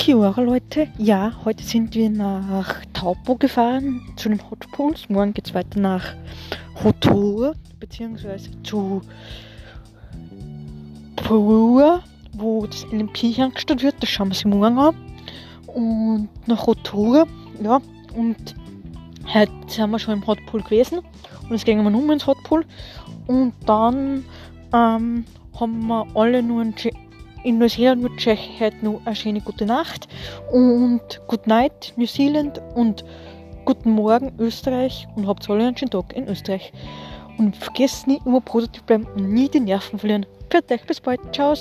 Kiora, Leute. Ja, heute sind wir nach Taupo gefahren, zu den Hot Pools. Morgen geht es weiter nach Hotor, beziehungsweise zu Purua, wo das LMP angestellt wird. Das schauen wir uns morgen an. Und nach Hotor, ja. Und heute sind wir schon im Hot Pool gewesen. Und jetzt gehen wir nun ins Hot Pool. Und dann ähm, haben wir alle nur ein in Neuseeland wünsche ich heute noch eine schöne gute Nacht und Good Night New Zealand und guten Morgen Österreich und habt alle einen schönen Tag in Österreich. Und vergesst nicht immer positiv bleiben und nie die Nerven verlieren. Für euch, bis bald. Ciao.